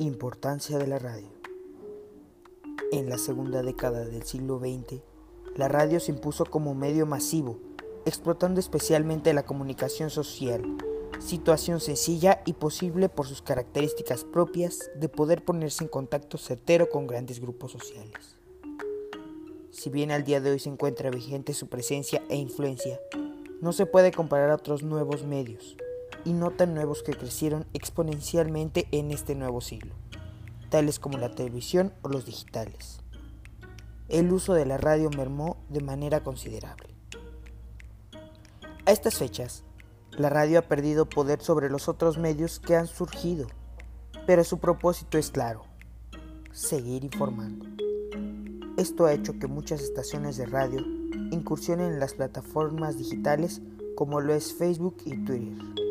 Importancia de la radio. En la segunda década del siglo XX, la radio se impuso como medio masivo, explotando especialmente la comunicación social, situación sencilla y posible por sus características propias de poder ponerse en contacto certero con grandes grupos sociales. Si bien al día de hoy se encuentra vigente su presencia e influencia, no se puede comparar a otros nuevos medios, y no tan nuevos que crecieron exponencialmente en este nuevo siglo, tales como la televisión o los digitales. El uso de la radio mermó de manera considerable. A estas fechas, la radio ha perdido poder sobre los otros medios que han surgido, pero su propósito es claro, seguir informando. Esto ha hecho que muchas estaciones de radio incursionen en las plataformas digitales como lo es Facebook y Twitter.